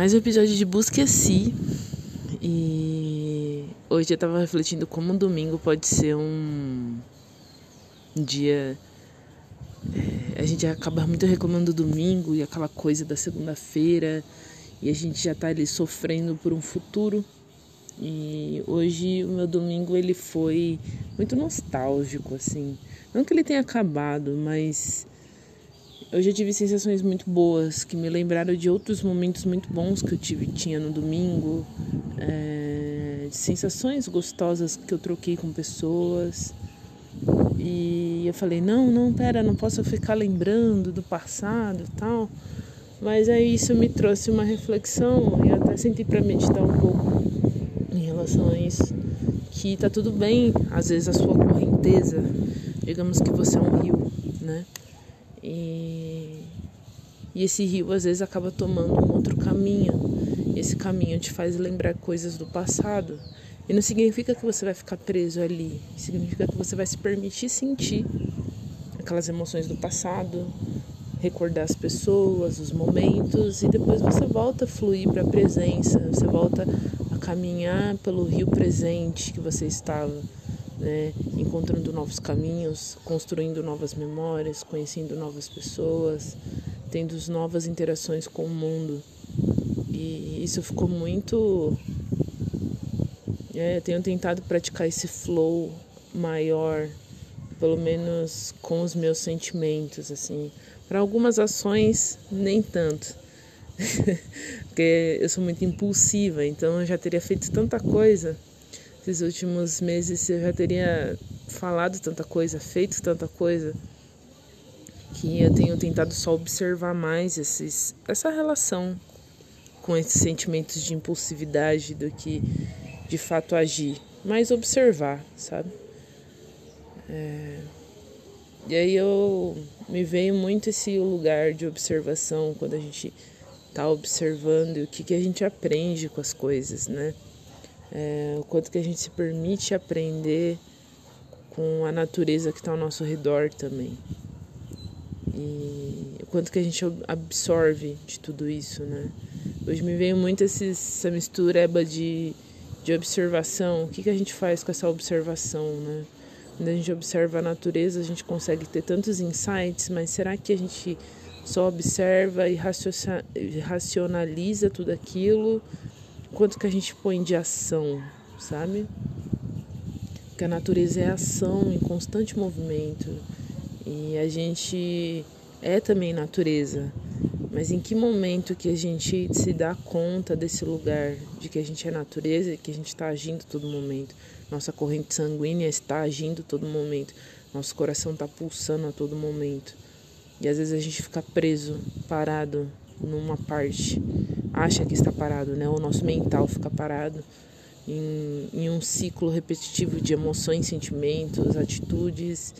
mais um episódio de Busque a Si. E hoje eu tava refletindo como um domingo pode ser um dia. É, a gente acaba muito reclamando do domingo e aquela coisa da segunda-feira, e a gente já tá ali sofrendo por um futuro. E hoje o meu domingo ele foi muito nostálgico, assim. Não que ele tenha acabado, mas eu já tive sensações muito boas que me lembraram de outros momentos muito bons que eu tive tinha no domingo, é, de sensações gostosas que eu troquei com pessoas. E eu falei, não, não, pera, não posso ficar lembrando do passado tal. Mas aí isso me trouxe uma reflexão e até senti para meditar um pouco em relação a isso. Que tá tudo bem, às vezes a sua correnteza, digamos que você é um rio, né? E, e esse rio às vezes acaba tomando um outro caminho. Esse caminho te faz lembrar coisas do passado. E não significa que você vai ficar preso ali. Significa que você vai se permitir sentir aquelas emoções do passado, recordar as pessoas, os momentos e depois você volta a fluir para a presença, você volta a caminhar pelo rio presente que você estava né? encontrando novos caminhos, construindo novas memórias, conhecendo novas pessoas, tendo novas interações com o mundo. E isso ficou muito. É, eu tenho tentado praticar esse flow maior, pelo menos com os meus sentimentos, assim. Para algumas ações, nem tanto. Porque eu sou muito impulsiva, então eu já teria feito tanta coisa esses últimos meses eu já teria falado tanta coisa, feito tanta coisa, que eu tenho tentado só observar mais esses, essa relação com esses sentimentos de impulsividade do que de fato agir, mas observar, sabe? É... E aí eu me veio muito esse lugar de observação quando a gente está observando o que, que a gente aprende com as coisas, né? É, o quanto que a gente se permite aprender com a natureza que está ao nosso redor também. E o quanto que a gente absorve de tudo isso, né? Hoje me veio muito essa mistureba de, de observação. O que, que a gente faz com essa observação, né? Quando a gente observa a natureza, a gente consegue ter tantos insights, mas será que a gente só observa e racionaliza tudo aquilo quanto que a gente põe de ação, sabe? Porque a natureza é ação em constante movimento e a gente é também natureza. Mas em que momento que a gente se dá conta desse lugar de que a gente é natureza e que a gente está agindo todo momento? Nossa corrente sanguínea está agindo todo momento. Nosso coração está pulsando a todo momento. E às vezes a gente fica preso, parado numa parte acha que está parado, né? O nosso mental fica parado em, em um ciclo repetitivo de emoções, sentimentos, atitudes.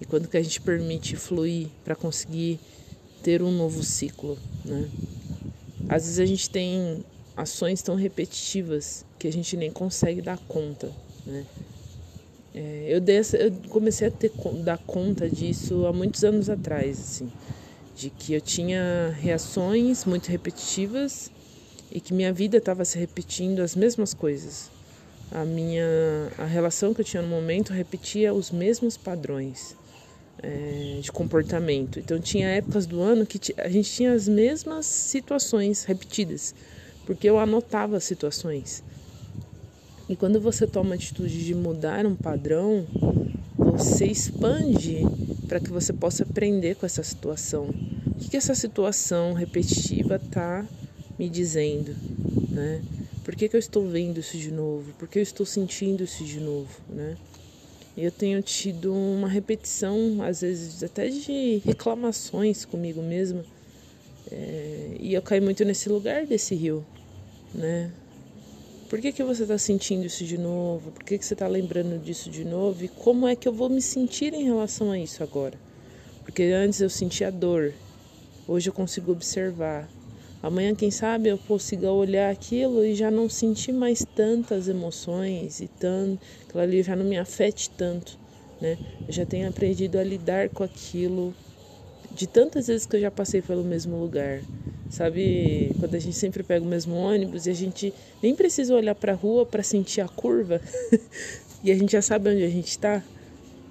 E quando que a gente permite fluir para conseguir ter um novo ciclo, né? Às vezes a gente tem ações tão repetitivas que a gente nem consegue dar conta, né? É, eu, dessa, eu comecei a ter, dar conta disso há muitos anos atrás, assim, de que eu tinha reações muito repetitivas e que minha vida estava se repetindo as mesmas coisas. A minha a relação que eu tinha no momento repetia os mesmos padrões é, de comportamento. Então tinha épocas do ano que a gente tinha as mesmas situações repetidas, porque eu anotava as situações. E quando você toma a atitude de mudar um padrão, você expande para que você possa aprender com essa situação. O que, que essa situação repetitiva está me dizendo, né? Por que, que eu estou vendo isso de novo? Por que eu estou sentindo isso de novo, né? Eu tenho tido uma repetição, às vezes até de reclamações comigo mesma, é, e eu caio muito nesse lugar desse rio, né? Por que, que você está sentindo isso de novo? Por que, que você está lembrando disso de novo? E como é que eu vou me sentir em relação a isso agora? Porque antes eu sentia dor, hoje eu consigo observar, Amanhã, quem sabe, eu consiga olhar aquilo e já não sentir mais tantas emoções e tanto, aquilo ali já não me afete tanto, né? Eu já tenho aprendido a lidar com aquilo de tantas vezes que eu já passei pelo mesmo lugar. Sabe, quando a gente sempre pega o mesmo ônibus e a gente nem precisa olhar para a rua para sentir a curva e a gente já sabe onde a gente está.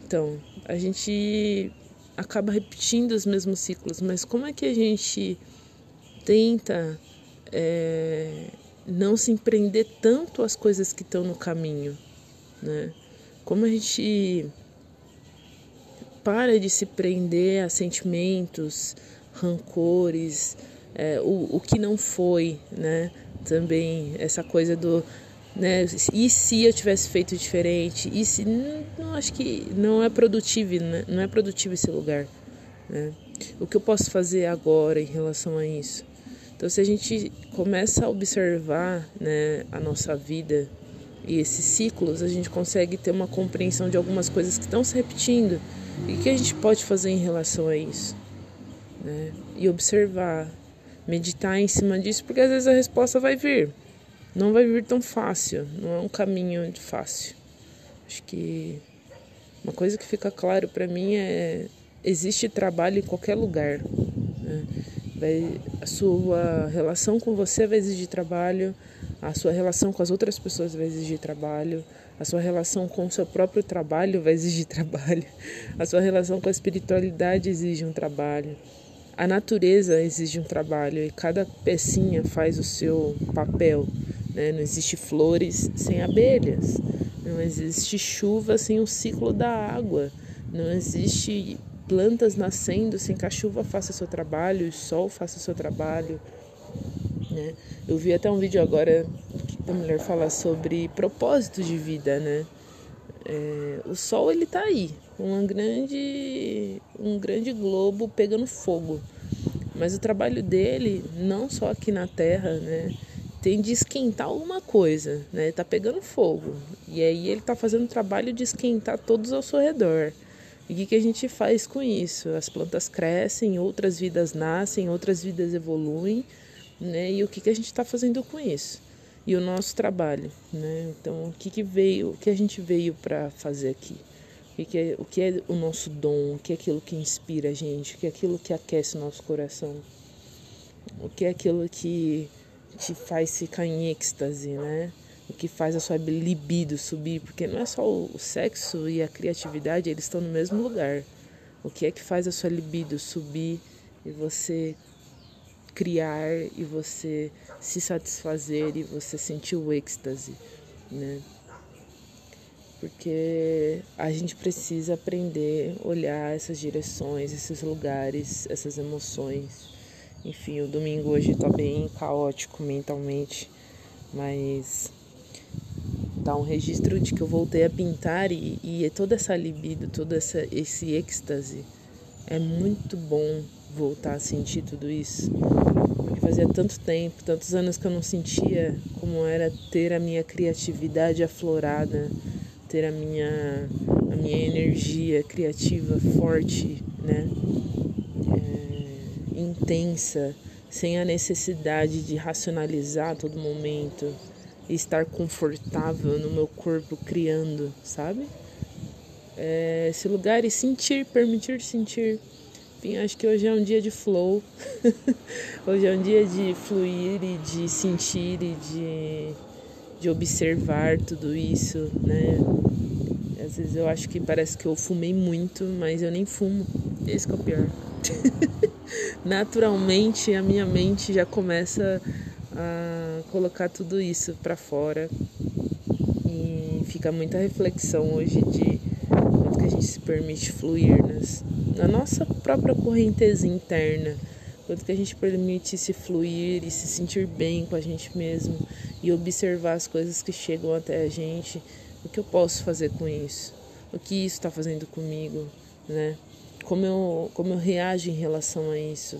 Então, a gente acaba repetindo os mesmos ciclos, mas como é que a gente tenta é, não se empreender tanto às coisas que estão no caminho, né? Como a gente para de se prender a sentimentos, rancores, é, o, o que não foi, né? Também essa coisa do né? E se eu tivesse feito diferente? E se não, não acho que não é produtivo, né? não é produtivo esse lugar, né? O que eu posso fazer agora em relação a isso? Então, se a gente começa a observar, né, a nossa vida e esses ciclos, a gente consegue ter uma compreensão de algumas coisas que estão se repetindo e o que a gente pode fazer em relação a isso, né? E observar, meditar em cima disso, porque às vezes a resposta vai vir não vai vir tão fácil, não é um caminho fácil. Acho que uma coisa que fica claro para mim é existe trabalho em qualquer lugar. Né? Vai, a sua relação com você vai exigir trabalho, a sua relação com as outras pessoas vai exigir trabalho, a sua relação com o seu próprio trabalho vai exigir trabalho, a sua relação com a espiritualidade exige um trabalho. A natureza exige um trabalho e cada pecinha faz o seu papel. Né? Não existe flores sem abelhas, não existe chuva sem o ciclo da água, não existe plantas nascendo sem que a chuva faça seu trabalho, o sol faça seu trabalho. Né? Eu vi até um vídeo agora que a mulher fala sobre propósito de vida, né? É, o sol ele tá aí, um grande, um grande globo pegando fogo. Mas o trabalho dele, não só aqui na Terra, né? tem de esquentar alguma coisa, né? Tá pegando fogo. E aí ele tá fazendo o trabalho de esquentar todos ao seu redor. E o que, que a gente faz com isso? As plantas crescem, outras vidas nascem, outras vidas evoluem, né? E o que, que a gente está fazendo com isso? E o nosso trabalho, né? Então, o que, que veio, o que a gente veio para fazer aqui? O que, é, o que é o nosso dom? O que é aquilo que inspira a gente? O que é aquilo que aquece o nosso coração? O que é aquilo que te faz ficar em êxtase, né? O que faz a sua libido subir, porque não é só o sexo e a criatividade, eles estão no mesmo lugar. O que é que faz a sua libido subir e você criar e você se satisfazer e você sentir o êxtase, né? Porque a gente precisa aprender a olhar essas direções, esses lugares, essas emoções enfim, o domingo hoje tá bem caótico mentalmente, mas dá um registro de que eu voltei a pintar e, e toda essa libido, todo essa, esse êxtase. É muito bom voltar a sentir tudo isso. Porque fazia tanto tempo, tantos anos que eu não sentia como era ter a minha criatividade aflorada, ter a minha, a minha energia criativa forte, né? intensa, sem a necessidade de racionalizar a todo momento estar confortável no meu corpo criando, sabe? É, esse lugar e sentir, permitir sentir. Enfim, acho que hoje é um dia de flow. hoje é um dia de fluir e de sentir e de, de observar tudo isso, né? Às vezes eu acho que parece que eu fumei muito, mas eu nem fumo. Esse que é o pior. naturalmente a minha mente já começa a colocar tudo isso para fora. E fica muita reflexão hoje de quanto que a gente se permite fluir nas, na nossa própria correnteza interna, quanto que a gente permite se fluir e se sentir bem com a gente mesmo e observar as coisas que chegam até a gente, o que eu posso fazer com isso, o que isso está fazendo comigo, né? como eu, como eu reajo em relação a isso,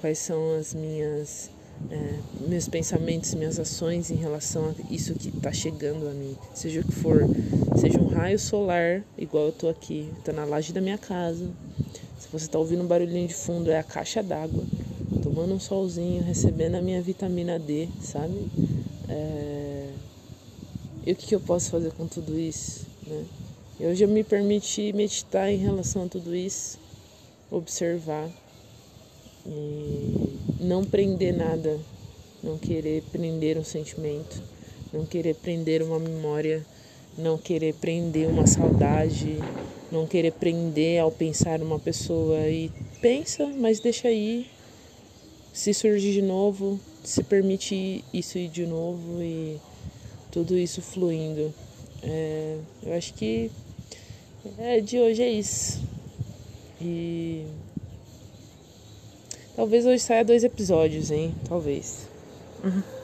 quais são as minhas é, meus pensamentos, minhas ações em relação a isso que está chegando a mim, seja o que for, seja um raio solar, igual eu tô aqui, tô na laje da minha casa. Se você está ouvindo um barulhinho de fundo, é a caixa d'água, tomando um solzinho, recebendo a minha vitamina D, sabe? É... E o que, que eu posso fazer com tudo isso, né? E hoje eu me permiti meditar em relação a tudo isso, observar e não prender nada, não querer prender um sentimento, não querer prender uma memória, não querer prender uma saudade, não querer prender ao pensar uma pessoa e pensa, mas deixa aí. Se surgir de novo, se permite isso ir de novo e tudo isso fluindo. É, eu acho que é, de hoje é isso. E talvez hoje saia dois episódios, hein? Talvez. Uhum.